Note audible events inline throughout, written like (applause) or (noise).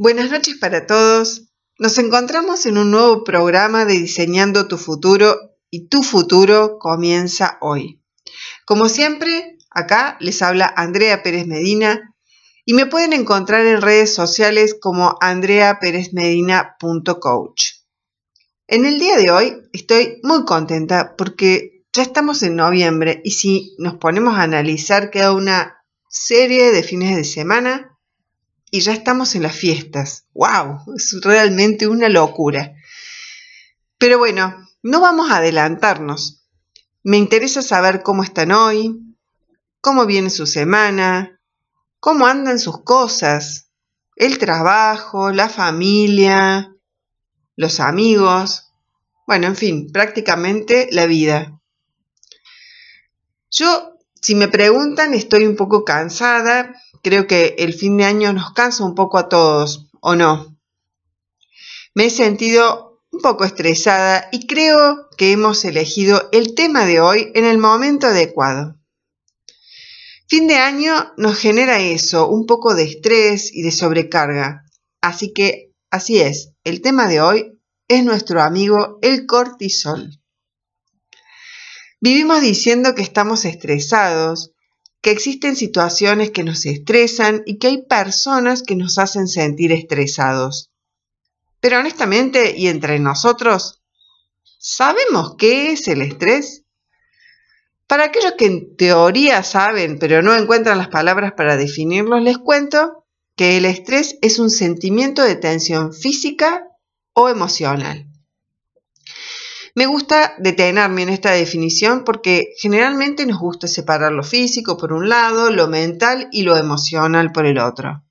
Buenas noches para todos. Nos encontramos en un nuevo programa de Diseñando tu futuro y tu futuro comienza hoy. Como siempre, acá les habla Andrea Pérez Medina y me pueden encontrar en redes sociales como andreaperezmedina.coach. En el día de hoy estoy muy contenta porque ya estamos en noviembre y si nos ponemos a analizar queda una serie de fines de semana y ya estamos en las fiestas. ¡Wow! Es realmente una locura. Pero bueno, no vamos a adelantarnos. Me interesa saber cómo están hoy, cómo viene su semana, cómo andan sus cosas, el trabajo, la familia, los amigos, bueno, en fin, prácticamente la vida. Yo, si me preguntan, estoy un poco cansada Creo que el fin de año nos cansa un poco a todos, ¿o no? Me he sentido un poco estresada y creo que hemos elegido el tema de hoy en el momento adecuado. Fin de año nos genera eso, un poco de estrés y de sobrecarga. Así que, así es, el tema de hoy es nuestro amigo el cortisol. Vivimos diciendo que estamos estresados, que existen situaciones que nos estresan y que hay personas que nos hacen sentir estresados. Pero honestamente, y entre nosotros, ¿sabemos qué es el estrés? Para aquellos que en teoría saben, pero no encuentran las palabras para definirlos, les cuento que el estrés es un sentimiento de tensión física o emocional. Me gusta detenerme en esta definición porque generalmente nos gusta separar lo físico por un lado, lo mental y lo emocional por el otro.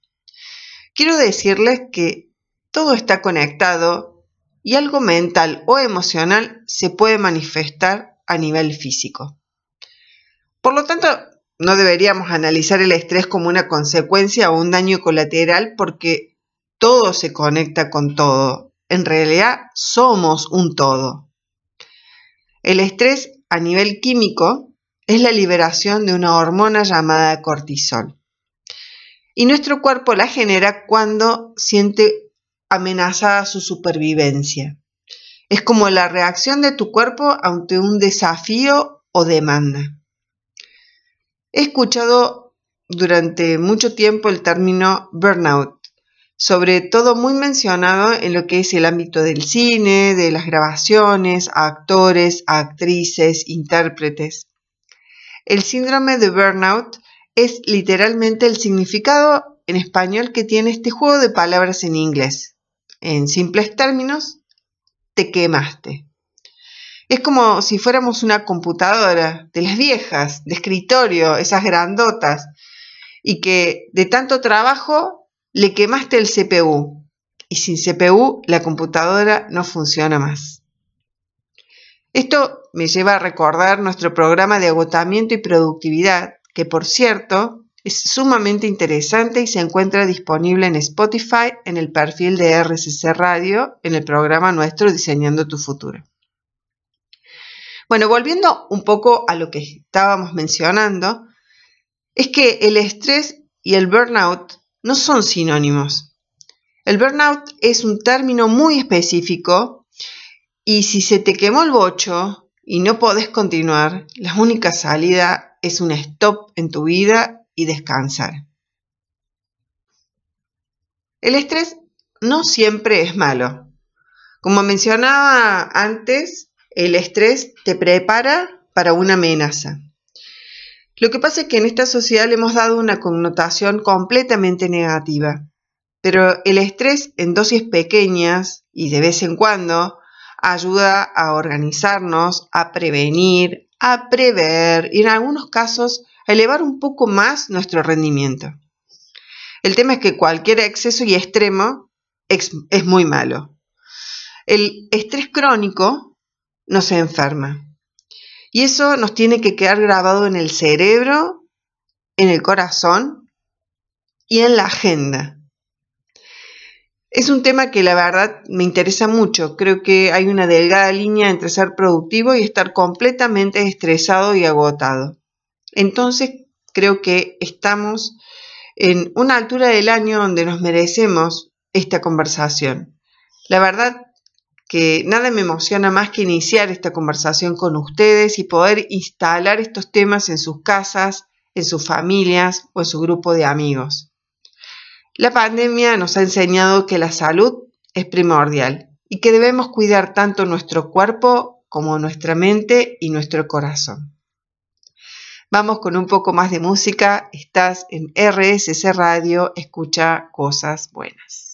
Quiero decirles que todo está conectado y algo mental o emocional se puede manifestar a nivel físico. Por lo tanto, no deberíamos analizar el estrés como una consecuencia o un daño colateral porque todo se conecta con todo. En realidad somos un todo. El estrés a nivel químico es la liberación de una hormona llamada cortisol. Y nuestro cuerpo la genera cuando siente amenazada su supervivencia. Es como la reacción de tu cuerpo ante un desafío o demanda. He escuchado durante mucho tiempo el término burnout sobre todo muy mencionado en lo que es el ámbito del cine, de las grabaciones, actores, actrices, intérpretes. El síndrome de burnout es literalmente el significado en español que tiene este juego de palabras en inglés. En simples términos, te quemaste. Es como si fuéramos una computadora de las viejas, de escritorio, esas grandotas, y que de tanto trabajo le quemaste el CPU y sin CPU la computadora no funciona más. Esto me lleva a recordar nuestro programa de agotamiento y productividad, que por cierto es sumamente interesante y se encuentra disponible en Spotify en el perfil de RCC Radio en el programa nuestro Diseñando tu futuro. Bueno, volviendo un poco a lo que estábamos mencionando, es que el estrés y el burnout no son sinónimos. El burnout es un término muy específico y si se te quemó el bocho y no podés continuar, la única salida es un stop en tu vida y descansar. El estrés no siempre es malo. Como mencionaba antes, el estrés te prepara para una amenaza. Lo que pasa es que en esta sociedad le hemos dado una connotación completamente negativa. Pero el estrés en dosis pequeñas y de vez en cuando ayuda a organizarnos, a prevenir, a prever y en algunos casos a elevar un poco más nuestro rendimiento. El tema es que cualquier exceso y extremo es, muy malo. El estrés crónico nos enferma. Y eso nos tiene que quedar grabado en el cerebro, en el corazón y en la agenda. Es un tema que la verdad me interesa mucho. Creo que hay una delgada línea entre ser productivo y estar completamente estresado y agotado. Entonces creo que estamos en una altura del año donde nos merecemos esta conversación. La verdad que nada me emociona más que iniciar esta conversación con ustedes y poder instalar estos temas en sus casas, en sus familias o en su grupo de amigos. La pandemia nos ha enseñado que la salud es primordial y que debemos cuidar tanto nuestro cuerpo como nuestra mente y nuestro corazón. Vamos con un poco más de música. Estás en RSC Radio, escucha cosas buenas.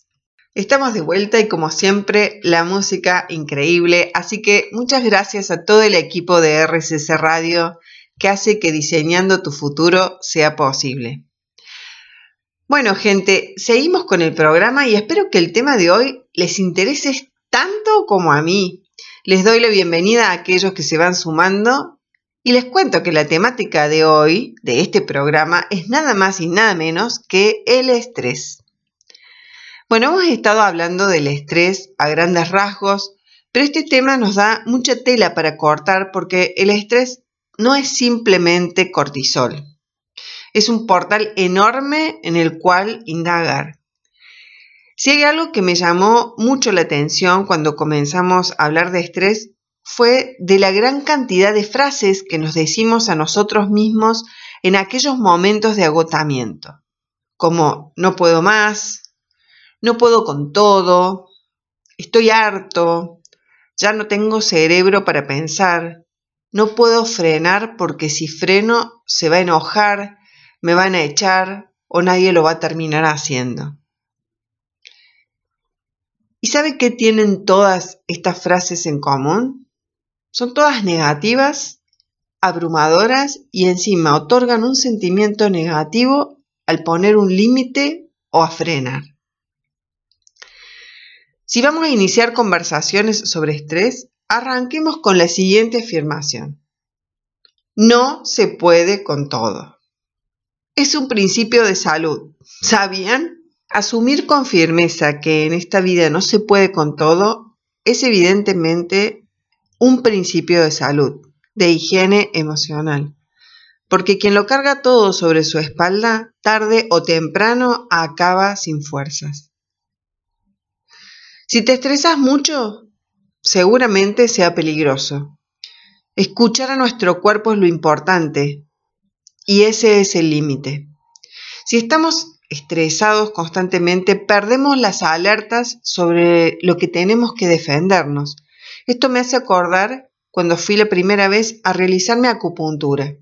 Estamos de vuelta y como siempre la música increíble, así que muchas gracias a todo el equipo de RSC Radio que hace que diseñando tu futuro sea posible. Bueno gente, seguimos con el programa y espero que el tema de hoy les interese tanto como a mí. Les doy la bienvenida a aquellos que se van sumando y les cuento que la temática de hoy, de este programa, es nada más y nada menos que el estrés. Bueno, hemos estado hablando del estrés a grandes rasgos, pero este tema nos da mucha tela para cortar porque el estrés no es simplemente cortisol. Es un portal enorme en el cual indagar. Si hay algo que me llamó mucho la atención cuando comenzamos a hablar de estrés fue de la gran cantidad de frases que nos decimos a nosotros mismos en aquellos momentos de agotamiento, como no puedo más, no puedo con todo, estoy harto, ya no tengo cerebro para pensar, no puedo frenar porque si freno se va a enojar, me van a echar o nadie lo va a terminar haciendo. ¿Y sabe qué tienen todas estas frases en común? Son todas negativas, abrumadoras y encima otorgan un sentimiento negativo al poner un límite o a frenar. Si vamos a iniciar conversaciones sobre estrés, arranquemos con la siguiente afirmación. No se puede con todo. Es un principio de salud. ¿Sabían? Asumir con firmeza que en esta vida no se puede con todo es evidentemente un principio de salud, de higiene emocional. Porque quien lo carga todo sobre su espalda, tarde o temprano acaba sin fuerzas. Si te estresas mucho, seguramente sea peligroso. Escuchar a nuestro cuerpo es lo importante y ese es el límite. Si estamos estresados constantemente, perdemos las alertas sobre lo que tenemos que defendernos esto me hace acordar cuando fui la primera vez a realizarme acupuntura.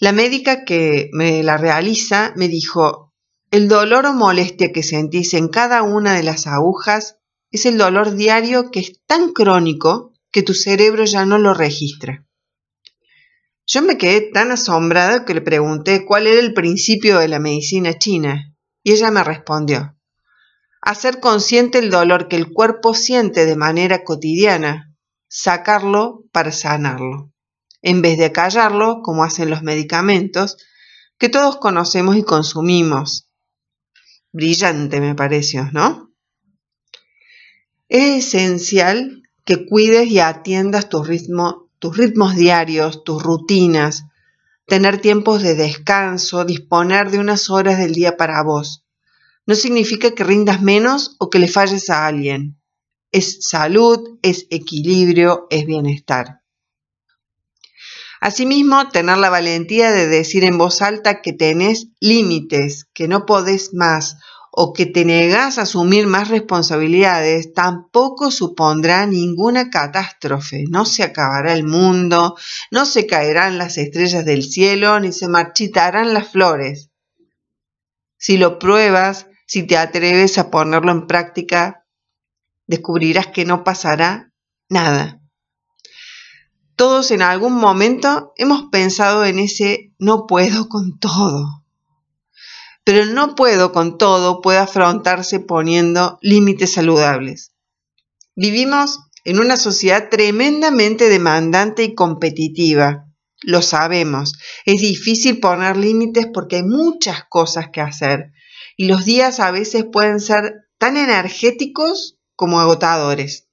La médica que me la realiza me dijo, el dolor o molestia que sentís en cada una de las agujas es el dolor diario que es tan crónico que tu cerebro ya no lo registra. Yo me quedé tan asombrada que le pregunté cuál era el principio de la medicina china y ella me respondió, hacer consciente el dolor que el cuerpo siente de manera cotidiana, sacarlo para sanarlo, en vez de callarlo como hacen los medicamentos que todos conocemos y consumimos. Brillante me pareció, ¿no? Es esencial que cuides y atiendas tu ritmo, tus ritmos diarios, tus rutinas, tener tiempos de descanso, disponer de unas horas del día para vos no significa que rindas menos o que le falles a alguien. Es salud, es equilibrio, es bienestar. Asimismo, tener la valentía de decir en voz alta que tenés límites, que no podés más o que te negás a asumir más responsabilidades, tampoco supondrá ninguna catástrofe. No se acabará el mundo, no se caerán las estrellas del cielo, ni se marchitarán las flores. Si lo pruebas, si te atreves a ponerlo en práctica, descubrirás que no pasará nada. Todos en algún momento hemos pensado en ese no puedo con todo. Pero no puedo con todo puede afrontarse poniendo límites saludables. Vivimos en una sociedad tremendamente demandante y competitiva. Lo sabemos. Es difícil poner límites porque hay muchas cosas que hacer y los días a veces pueden ser tan energéticos como agotadores.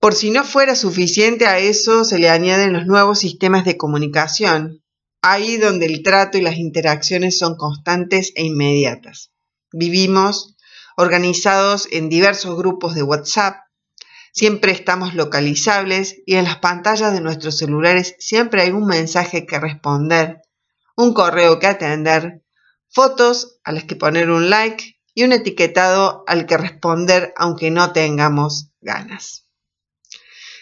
Por si no fuera suficiente a eso, se le añaden los nuevos sistemas de comunicación, ahí donde el trato y las interacciones son constantes e inmediatas. Vivimos organizados en diversos grupos de WhatsApp, siempre estamos localizables y en las pantallas de nuestros celulares siempre hay un mensaje que responder, un correo que atender, fotos a las que poner un like y un etiquetado al que responder aunque no tengamos ganas.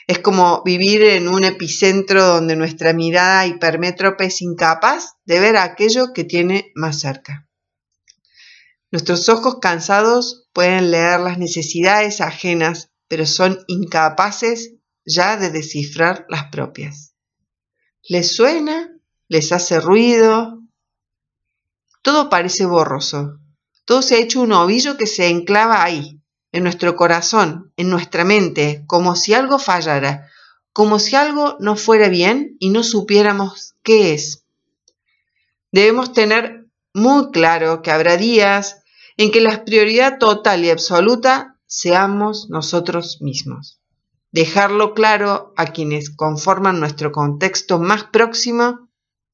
Es como vivir en un epicentro donde nuestra mirada hipermétrope es incapaz de ver aquello que tiene más cerca. Nuestros ojos cansados pueden leer las necesidades ajenas, pero son incapaces ya de descifrar las propias. ¿Les suena? ¿Les hace ruido? Todo parece borroso. Todo se ha hecho un ovillo que se enclava ahí, en nuestro corazón, en nuestra mente, como si algo fallara, como si algo no fuera bien y no supiéramos qué es. Debemos tener muy claro que habrá días en que la prioridad total y absoluta seamos nosotros mismos. Dejarlo claro a quienes conforman nuestro contexto más próximo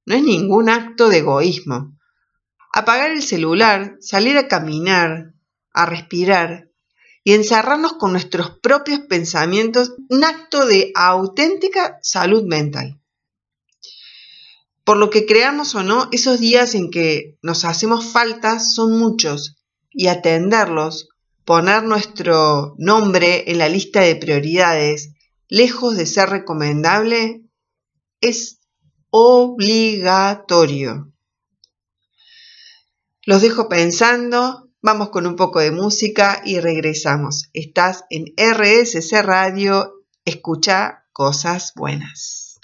no es ningún acto de egoísmo. Apagar el celular, salir a caminar, a respirar, y encerrarnos con nuestros propios pensamientos, un acto de auténtica salud mental. Por lo que creamos o no, esos días en que nos hacemos falta son muchos y atenderlos, poner nuestro nombre en la lista de prioridades, lejos de ser recomendable, es obligatorio. Los dejo pensando, Vamos con un poco de música y regresamos. Estás en RSC Radio, escucha cosas buenas.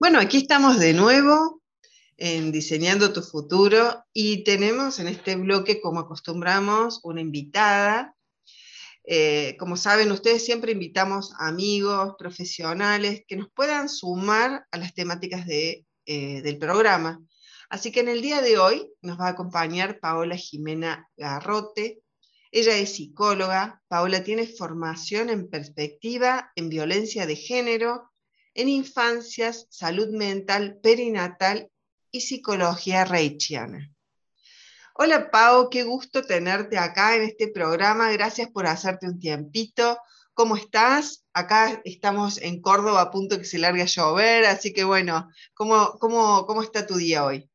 Bueno, aquí estamos de nuevo en Diseñando tu futuro y tenemos en este bloque, como acostumbramos, una invitada. Eh, como saben, ustedes siempre invitamos amigos, profesionales que nos puedan sumar a las temáticas de, eh, del programa. Así que en el día de hoy nos va a acompañar Paola Jimena Garrote. Ella es psicóloga. Paola tiene formación en perspectiva en violencia de género, en infancias, salud mental, perinatal y psicología reichiana. Hola Pau, qué gusto tenerte acá en este programa. Gracias por hacerte un tiempito. ¿Cómo estás? Acá estamos en Córdoba a punto que se largue a llover, así que bueno, ¿cómo, cómo, cómo está tu día hoy?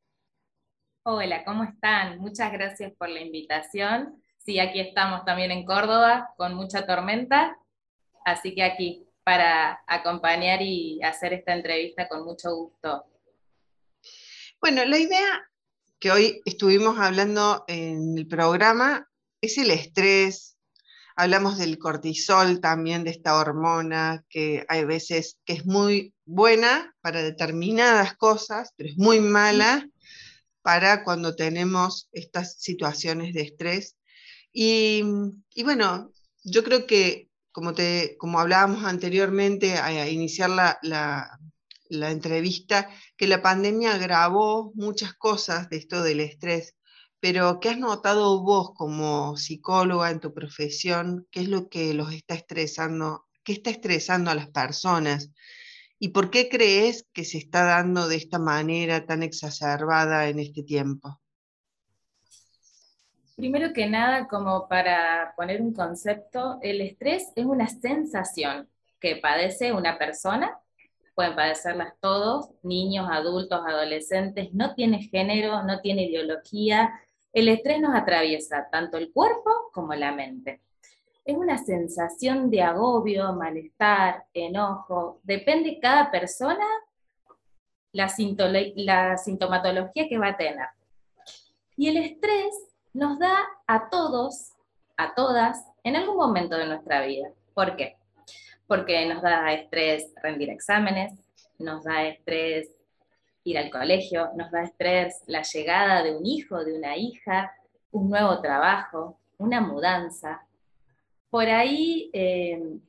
Hola, ¿cómo están? Muchas gracias por la invitación. Sí, aquí estamos también en Córdoba con mucha tormenta, así que aquí para acompañar y hacer esta entrevista con mucho gusto. Bueno, la idea que hoy estuvimos hablando en el programa es el estrés. Hablamos del cortisol también, de esta hormona que hay veces que es muy buena para determinadas cosas, pero es muy mala para cuando tenemos estas situaciones de estrés. Y, bueno, yo creo que, como, te, como hablábamos anteriormente a, iniciar la, la entrevista, que la pandemia agravó muchas cosas de esto del estrés. Pero, ¿qué has notado vos como psicóloga en tu profesión? ¿Qué es lo que los está estresando? ¿Qué está estresando a las personas? ¿Y por qué crees que se está dando de esta manera tan exacerbada en este tiempo? Primero que nada, como para poner un concepto, el estrés es una sensación que padece una persona, pueden padecerlas todos, niños, adultos, adolescentes, no tiene género, no tiene ideología, el estrés nos atraviesa tanto el cuerpo como la mente es una sensación de agobio, malestar, enojo. Depende cada persona la, sintomatología que va a tener. Y el estrés nos da a todos, a todas, en algún momento de nuestra vida. ¿Por qué? Porque nos da estrés rendir exámenes, nos da estrés ir al colegio, nos da estrés la llegada de un hijo, de una hija, un nuevo trabajo, una mudanza, por ahí eh,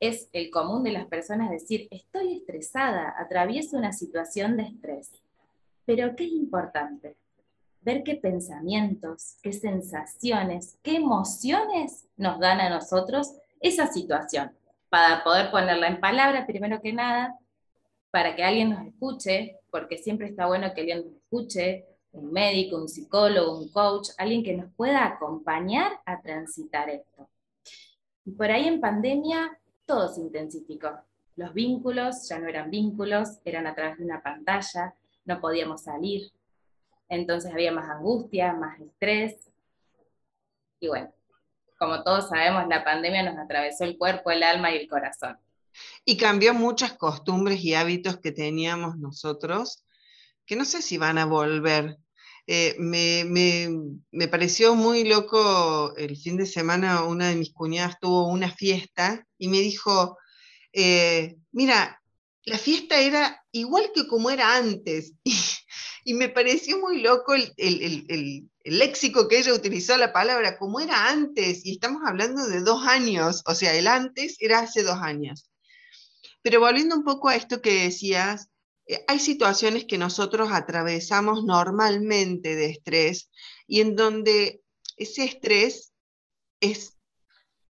es el común de las personas decir, estoy estresada, atravieso una situación de estrés. Pero ¿qué importante? Ver qué pensamientos, qué sensaciones, qué emociones nos dan a nosotros esa situación, para poder ponerla en palabra, primero que nada, para que alguien nos escuche, porque siempre está bueno que alguien nos escuche, un médico, un psicólogo, un coach, alguien que nos pueda acompañar a transitar esto. Y por ahí en pandemia todo se intensificó. Los vínculos ya no eran vínculos, eran a través de una pantalla, no podíamos salir. Entonces había más angustia, más estrés. Y bueno, como todos sabemos, la pandemia nos atravesó el cuerpo, el alma y el corazón. Y cambió muchas costumbres y hábitos que teníamos nosotros, que no sé si van a volver. Eh, me, pareció muy loco el fin de semana, una de mis cuñadas tuvo una fiesta y me dijo, eh, mira, la fiesta era igual que como era antes. (laughs) Y, me pareció muy loco el, el, léxico que ella utilizó la palabra, como era antes, y estamos hablando de dos años, o sea, el antes era hace dos años. Pero volviendo un poco a esto que decías, hay situaciones que nosotros atravesamos normalmente de estrés y en donde ese estrés es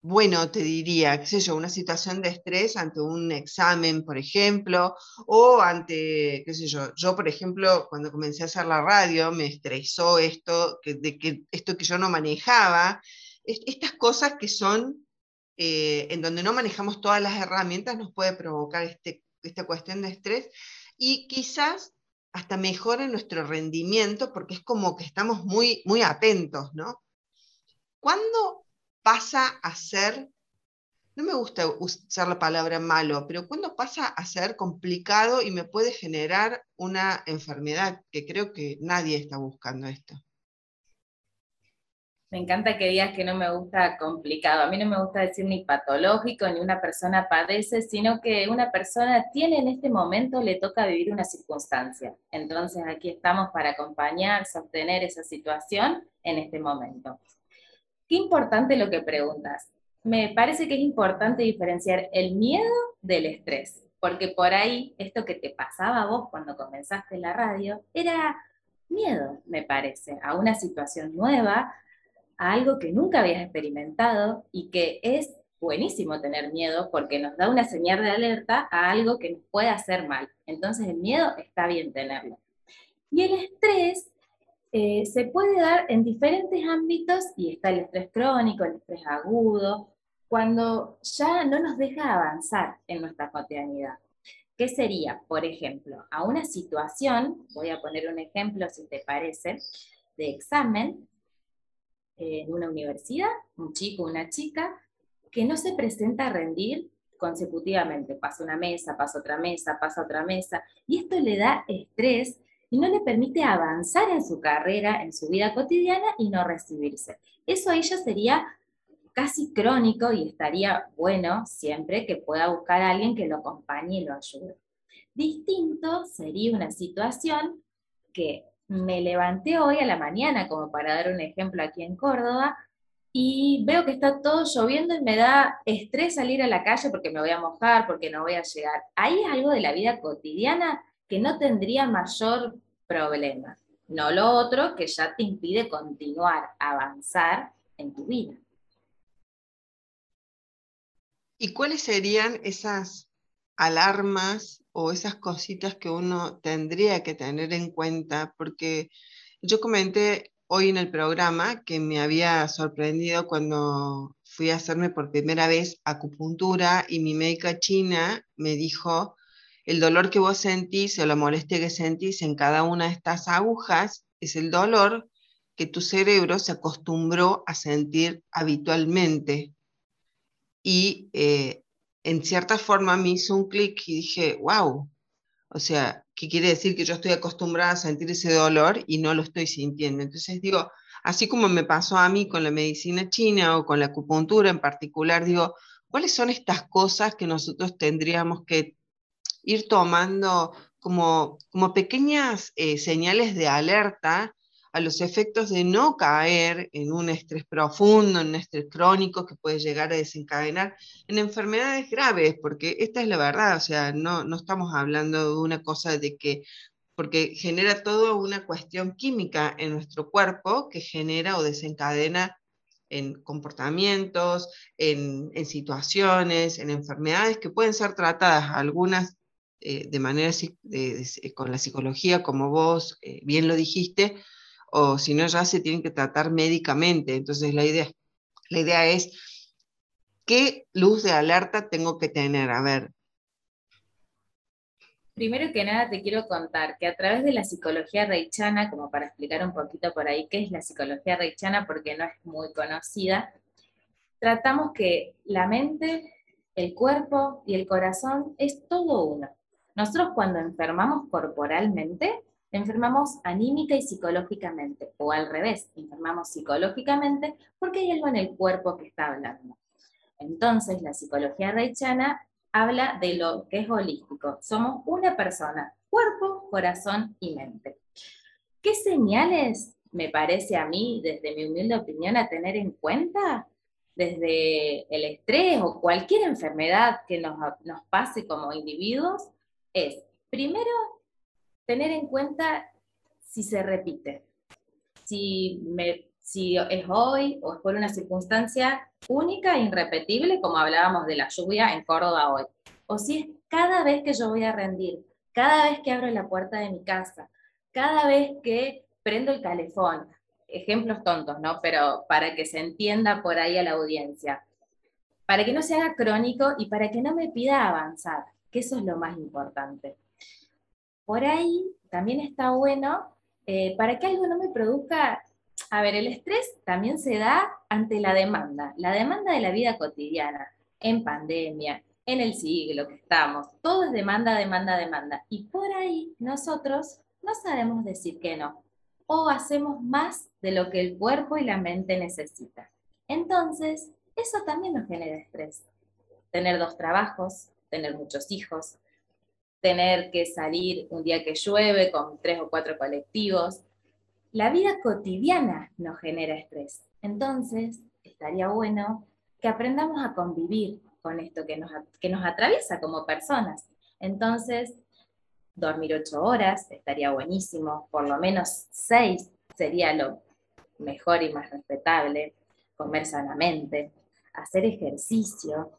bueno, te diría, qué sé yo, una situación de estrés ante un examen, por ejemplo, o ante, qué sé yo, yo, por ejemplo, cuando comencé a hacer la radio, me estresó esto, que, de que esto que yo no manejaba, estas cosas que son, eh, en donde no manejamos todas las herramientas, nos puede provocar este, esta cuestión de estrés y quizás hasta mejore nuestro rendimiento, porque es como que estamos muy, muy atentos, ¿no? ¿Cuándo pasa a ser, no me gusta usar la palabra malo, pero cuando pasa a ser complicado y me puede generar una enfermedad, que creo que nadie está buscando esto. Me encanta que digas que no me gusta complicado. A mí no me gusta decir ni patológico, ni una persona padece, sino que una persona tiene en este momento, le toca vivir una circunstancia. Entonces aquí estamos para acompañar, sostener esa situación en este momento. Qué importante lo que preguntas. Me parece que es importante diferenciar el miedo del estrés, porque por ahí esto que te pasaba a vos cuando comenzaste la radio era miedo, me parece, a una situación nueva, a algo que nunca habías experimentado y que es buenísimo tener miedo porque nos da una señal de alerta a algo que nos puede hacer mal. Entonces el miedo está bien tenerlo. Y el estrés eh, se puede dar en diferentes ámbitos y está el estrés crónico, el estrés agudo, cuando ya no nos deja avanzar en nuestra cotidianidad. ¿Qué sería? Por ejemplo, a una situación, voy a poner un ejemplo si te parece, de examen en una universidad, un chico una chica que no se presenta a rendir consecutivamente, pasa una mesa, pasa otra mesa, pasa otra mesa, y esto le da estrés y no le permite avanzar en su carrera, en su vida cotidiana y no recibirse. Eso a ella sería casi crónico y estaría bueno siempre que pueda buscar a alguien que lo acompañe y lo ayude. Distinto sería una situación que me levanté hoy a la mañana, como para dar un ejemplo aquí en Córdoba, y veo que está todo lloviendo y me da estrés salir a la calle porque me voy a mojar, porque no voy a llegar. Ahí es algo de la vida cotidiana que no tendría mayor problema. No lo otro que ya te impide continuar, avanzar en tu vida. ¿Y cuáles serían esas alarmas o esas cositas que uno tendría que tener en cuenta? Porque yo comenté hoy en el programa que me había sorprendido cuando fui a hacerme por primera vez acupuntura y mi médica china me dijo el dolor que vos sentís o la molestia que sentís en cada una de estas agujas es el dolor que tu cerebro se acostumbró a sentir habitualmente. Y eh, en cierta forma me hizo un clic y dije, wow, o sea, ¿qué quiere decir que yo estoy acostumbrada a sentir ese dolor y no lo estoy sintiendo? Entonces digo, así como me pasó a mí con la medicina china o con la acupuntura en particular, digo, ¿cuáles son estas cosas que nosotros tendríamos que ir tomando como, como pequeñas eh, señales de alerta a los efectos de no caer en un estrés profundo, en un estrés crónico que puede llegar a desencadenar en enfermedades graves, porque esta es la verdad, o sea, no, no estamos hablando de una cosa de que, porque genera toda una cuestión química en nuestro cuerpo que genera o desencadena en comportamientos, en, situaciones, en enfermedades que pueden ser tratadas, algunas eh, de manera con la psicología, como vos eh, bien lo dijiste, o si no ya se tienen que tratar médicamente. Entonces la idea, la idea es, ¿qué luz de alerta tengo que tener? A ver. Primero que nada te quiero contar que a través de la psicología reichana, como para explicar un poquito por ahí qué es la psicología reichana, porque no es muy conocida, tratamos que la mente, el cuerpo y el corazón es todo uno. Nosotros cuando enfermamos corporalmente, enfermamos anímica y psicológicamente, o al revés, enfermamos psicológicamente porque hay algo en el cuerpo que está hablando. Entonces, la psicología reichana habla de lo que es holístico. Somos una persona, cuerpo, corazón y mente. ¿Qué señales me parece a mí, desde mi humilde opinión, a tener en cuenta? Desde el estrés o cualquier enfermedad que nos, nos pase como individuos, es, primero, tener en cuenta si se repite, si, si es hoy o es por una circunstancia única e irrepetible, como hablábamos de la lluvia en Córdoba hoy, o si es cada vez que yo voy a rendir, cada vez que abro la puerta de mi casa, cada vez que prendo el calefón, ejemplos tontos, ¿no? Pero para que se entienda por ahí a la audiencia, para que no se haga crónico y para que no me pida avanzar que eso es lo más importante. Por ahí también está bueno, eh, para que algo no me produzca, a ver, el estrés también se da ante la demanda, la demanda de la vida cotidiana, en pandemia, en el siglo que estamos, todo es demanda, demanda, demanda. Y por ahí nosotros no sabemos decir que no, o hacemos más de lo que el cuerpo y la mente necesitan. Entonces, eso también nos genera estrés. Tener dos trabajos, tener muchos hijos, tener que salir un día que llueve con tres o cuatro colectivos. La vida cotidiana nos genera estrés. Entonces, estaría bueno que aprendamos a convivir con esto que nos, que nos atraviesa como personas. Entonces, dormir ocho horas estaría buenísimo, por lo menos seis sería lo mejor y más respetable, comer sanamente, hacer ejercicio,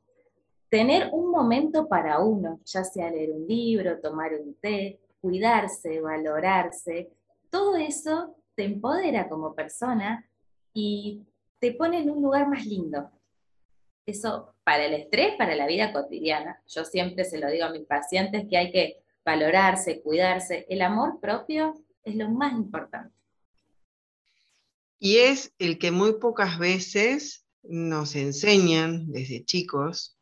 tener un momento para uno, ya sea leer un libro, tomar un té, cuidarse, valorarse, todo eso te empodera como persona y te pone en un lugar más lindo. Eso para el estrés, para la vida cotidiana. Yo siempre se lo digo a mis pacientes que hay que valorarse, cuidarse. El amor propio es lo más importante. Y es el que muy pocas veces nos enseñan desde chicos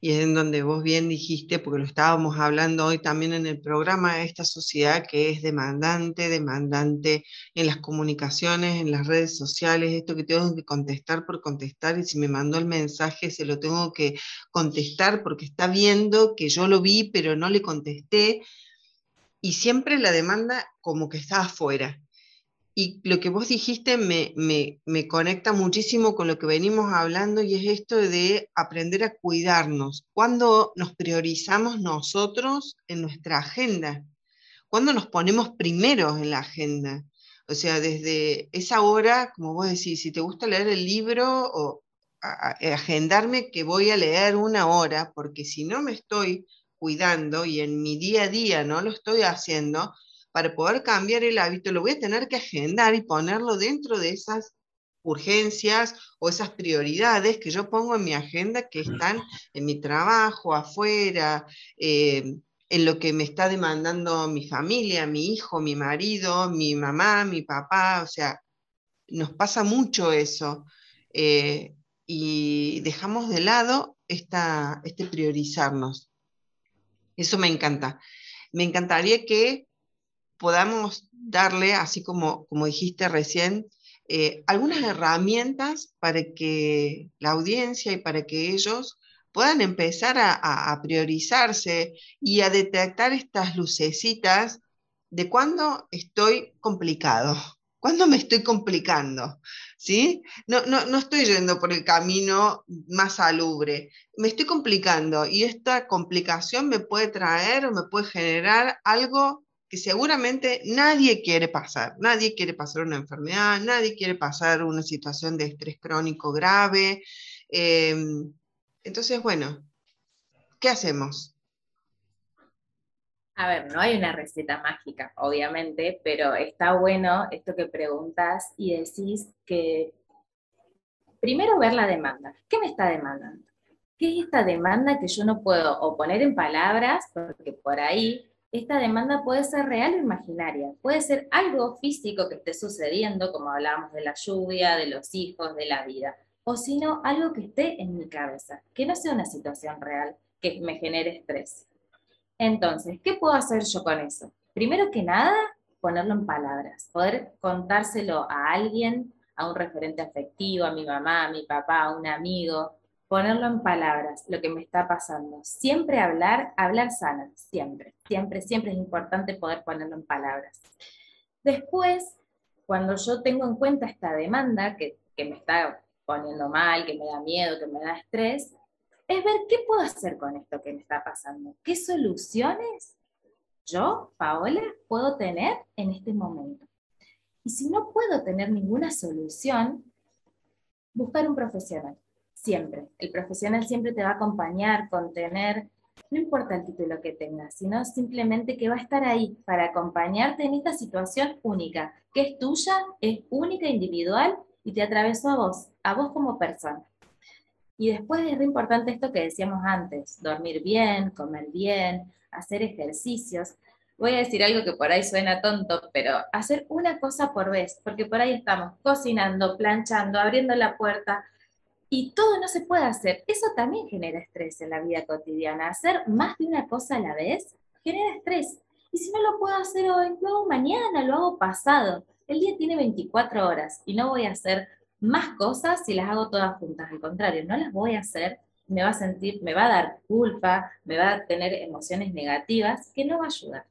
y en donde vos bien dijiste, porque lo estábamos hablando hoy también en el programa, esta sociedad que es demandante, demandante en las comunicaciones, en las redes sociales, esto que tengo que contestar por contestar y si me mandó el mensaje se lo tengo que contestar porque está viendo que yo lo vi pero no le contesté y siempre la demanda como que está afuera. Y lo que vos dijiste me, me, conecta muchísimo con lo que venimos hablando y es esto de aprender a cuidarnos. ¿Cuándo nos priorizamos nosotros en nuestra agenda? ¿Cuándo nos ponemos primeros en la agenda? O sea, desde esa hora, como vos decís, si te gusta leer el libro o agendarme que voy a leer una hora, porque si no me estoy cuidando y en mi día a día no lo estoy haciendo, para poder cambiar el hábito, lo voy a tener que agendar y ponerlo dentro de esas urgencias o esas prioridades que yo pongo en mi agenda que están en mi trabajo, afuera, eh, en lo que me está demandando mi familia, mi hijo, mi marido, mi mamá, mi papá, o sea, nos pasa mucho eso. Eh, y dejamos de lado esta, este priorizarnos. Eso me encanta. Me encantaría que podamos darle, así como, como dijiste recién, eh, algunas herramientas para que la audiencia y para que ellos puedan empezar a, priorizarse y a detectar estas lucecitas de cuándo estoy complicado, (laughs) cuándo me estoy complicando, ¿sí? No, no, no estoy yendo por el camino más salubre, me estoy complicando y esta complicación me puede traer o me puede generar algo que seguramente nadie quiere pasar. Nadie quiere pasar una enfermedad, nadie quiere pasar una situación de estrés crónico grave. Em, entonces, bueno, ¿qué hacemos? A ver, no hay una receta mágica, obviamente, pero está bueno esto que preguntas y decís que primero ver la demanda. ¿Qué me está demandando? ¿Qué es esta demanda que yo no puedo o poner en palabras? Porque por ahí esta demanda puede ser real o imaginaria. Puede ser algo físico que esté sucediendo, como hablábamos de la lluvia, de los hijos, de la vida. O si no, algo que esté en mi cabeza, que no sea una situación real, que me genere estrés. Entonces, ¿qué puedo hacer yo con eso? Primero que nada, ponerlo en palabras, poder contárselo a alguien, a un referente afectivo, a mi mamá, a mi papá, a un amigo, ponerlo en palabras, lo que me está pasando. Siempre hablar, hablar sana, siempre, siempre, siempre es importante poder ponerlo en palabras. Después, cuando yo tengo en cuenta esta demanda que, que me está poniendo mal, que me da miedo, que me da estrés, es ver qué puedo hacer con esto que me está pasando. ¿Qué soluciones yo, Paola, puedo tener en este momento? Y si no puedo tener ninguna solución, buscar un profesional. Siempre. El profesional siempre te va a acompañar, contener, no importa el título que tengas, sino simplemente que va a estar ahí para acompañarte en esta situación única, que es tuya, es única, individual y te atravesó a vos, a vos como persona. Y después es re importante esto que decíamos antes, dormir bien, comer bien, hacer ejercicios. Voy a decir algo que por ahí suena tonto, pero hacer una cosa por vez, porque por ahí estamos cocinando, planchando, abriendo la puerta, y todo no se puede hacer. Eso también genera estrés en la vida cotidiana. Hacer más de una cosa a la vez genera estrés. Y si no lo puedo hacer hoy, lo hago mañana, lo hago pasado. El día tiene 24 horas y no voy a hacer más cosas si las hago todas juntas. Al contrario, no las voy a hacer, me va a sentir, me va a dar culpa, me va a tener emociones negativas que no va a ayudar.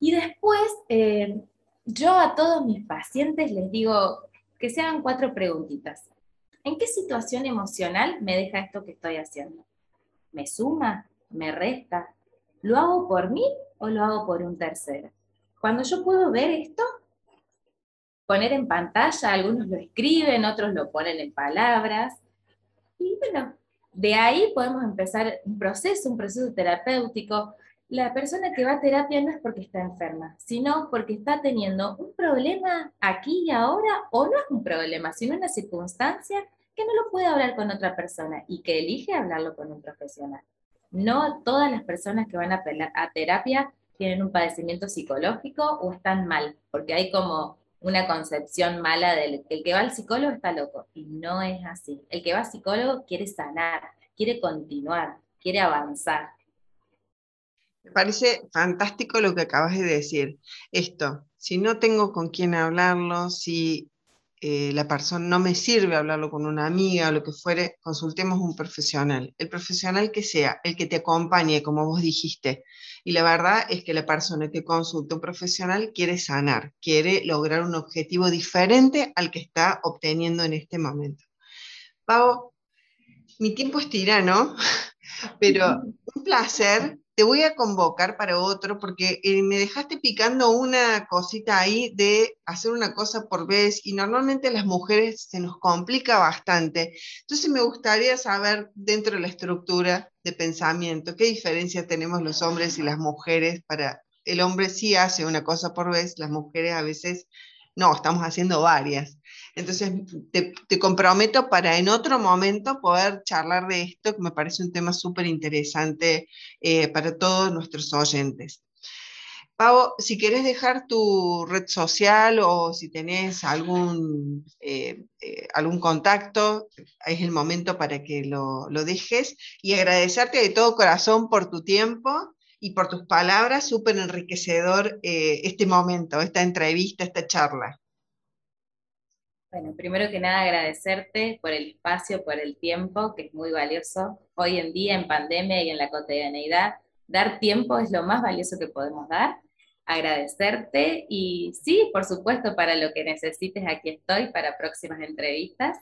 Y después, eh, yo a todos mis pacientes les digo que se hagan cuatro preguntitas. ¿En qué situación emocional me deja esto que estoy haciendo? ¿Me suma? ¿Me resta? ¿Lo hago por mí o lo hago por un tercero? Cuando yo puedo ver esto, poner en pantalla, algunos lo escriben, otros lo ponen en palabras. Y bueno, de ahí podemos empezar un proceso, un proceso terapéutico. La persona que va a terapia no es porque está enferma, sino porque está teniendo un problema aquí y ahora, o no es un problema, sino una circunstancia que no lo puede hablar con otra persona y que elige hablarlo con un profesional. No todas las personas que van a, a terapia tienen un padecimiento psicológico o están mal, porque hay como una concepción mala del el que va al psicólogo está loco. Y no es así. El que va al psicólogo quiere sanar, quiere continuar, quiere avanzar. Me parece fantástico lo que acabas de decir. Esto, si no tengo con quién hablarlo, si eh, la persona no me sirve hablarlo con una amiga o lo que fuere, consultemos un profesional. El profesional que sea, el que te acompañe, como vos dijiste. Y la verdad es que la persona que consulta un profesional quiere sanar, quiere lograr un objetivo diferente al que está obteniendo en este momento. Pau, mi tiempo es tirano, (laughs) pero (laughs) un placer te voy a convocar para otro porque eh, me dejaste picando una cosita ahí de hacer una cosa por vez y normalmente las mujeres se nos complica bastante. Entonces me gustaría saber dentro de la estructura de pensamiento qué diferencia tenemos los hombres y las mujeres para el hombre sí hace una cosa por vez, las mujeres a veces no, estamos haciendo varias. Entonces, te, comprometo para en otro momento poder charlar de esto, que me parece un tema súper interesante eh, para todos nuestros oyentes. Pau, si quieres dejar tu red social o si tenés algún, eh, eh, algún contacto, es el momento para que lo, lo, dejes y agradecerte de todo corazón por tu tiempo y por tus palabras, súper enriquecedor este momento, esta entrevista, esta charla. Bueno, primero que nada agradecerte por el espacio, por el tiempo, que es muy valioso. Hoy en día, en pandemia y en la cotidianeidad, dar tiempo es lo más valioso que podemos dar. Agradecerte y sí, por supuesto, para lo que necesites, aquí estoy para próximas entrevistas.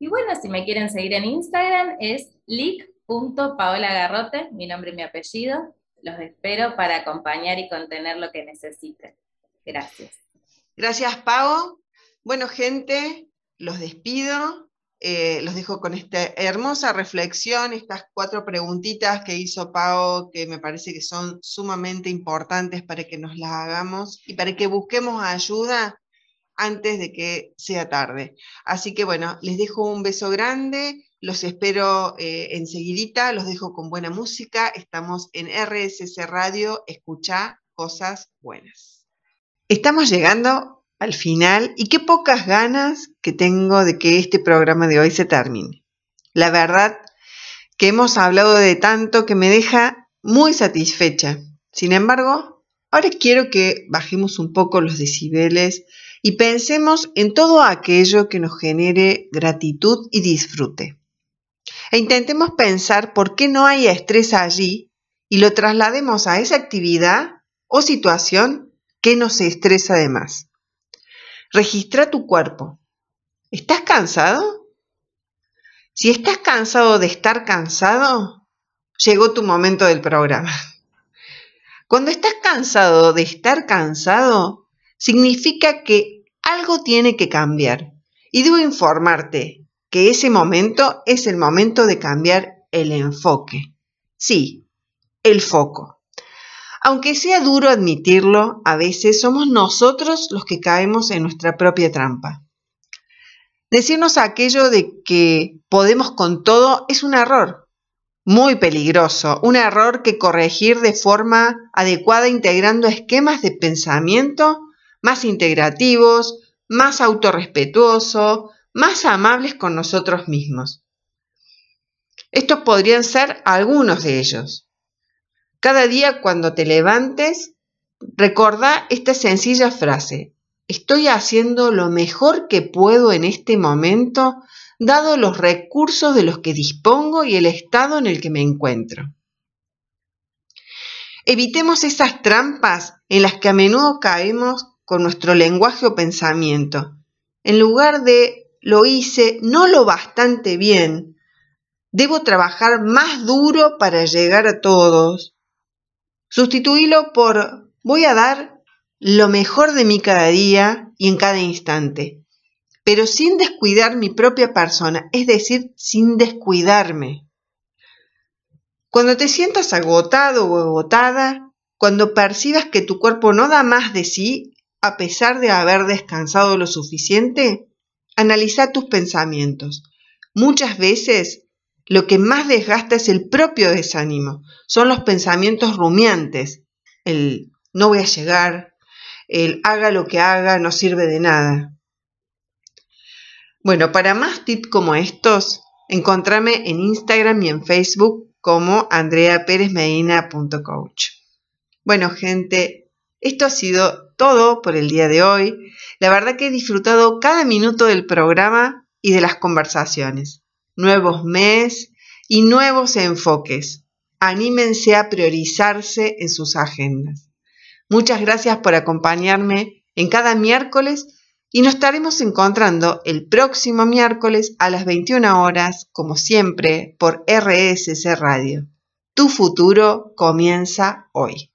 Y bueno, si me quieren seguir en Instagram es lic.paolagarrote, mi nombre y mi apellido. Los espero para acompañar y contener lo que necesiten. Gracias. Gracias, Pau. Bueno, gente, los despido. eh, los dejo con esta hermosa reflexión, estas cuatro preguntitas que hizo Pau, que me parece que son sumamente importantes para que nos las hagamos y para que busquemos ayuda antes de que sea tarde. Así que bueno, les dejo un beso grande, los espero eh, enseguidita, los dejo con buena música, estamos en RSC Radio, escucha cosas buenas. Estamos llegando al final y qué pocas ganas que tengo de que este programa de hoy se termine. La verdad que hemos hablado de tanto que me deja muy satisfecha. Sin embargo, ahora quiero que bajemos un poco los decibeles y pensemos en todo aquello que nos genere gratitud y disfrute. E intentemos pensar por qué no hay estrés allí y lo traslademos a esa actividad o situación que nos estresa de más. Registra tu cuerpo. ¿Estás cansado? Si estás cansado de estar cansado, llegó tu momento del programa. Cuando estás cansado de estar cansado, significa que algo tiene que cambiar. Y debo informarte que ese momento es el momento de cambiar el enfoque. Sí, el foco. Aunque sea duro admitirlo, a veces somos nosotros los que caemos en nuestra propia trampa. Decirnos aquello de que podemos con todo es un error, muy peligroso, un error que corregir de forma adecuada integrando esquemas de pensamiento más integrativos, más autorrespetuosos, más amables con nosotros mismos. Estos podrían ser algunos de ellos. Cada día cuando te levantes, recordá esta sencilla frase. Estoy haciendo lo mejor que puedo en este momento, dado los recursos de los que dispongo y el estado en el que me encuentro. Evitemos esas trampas en las que a menudo caemos con nuestro lenguaje o pensamiento. En lugar de lo hice no lo bastante bien, debo trabajar más duro para llegar a todos, Sustituílo por voy a dar lo mejor de mí cada día y en cada instante, pero sin descuidar mi propia persona, es decir, sin descuidarme. Cuando te sientas agotado o agotada, cuando percibas que tu cuerpo no da más de sí, a pesar de haber descansado lo suficiente, analiza tus pensamientos. Muchas veces lo que más desgasta es el propio desánimo, son los pensamientos rumiantes, el no voy a llegar, el haga lo que haga, no sirve de nada. Bueno, para más tips como estos, encontrame en Instagram y en Facebook como andreaperezmedina.coach. Bueno, gente, esto ha sido todo por el día de hoy. La verdad que he disfrutado cada minuto del programa y de las conversaciones nuevos mes y nuevos enfoques. Anímense a priorizarse en sus agendas. Muchas gracias por acompañarme en cada miércoles y nos estaremos encontrando el próximo miércoles a las 21 horas, como siempre, por RSC Radio. Tu futuro comienza hoy.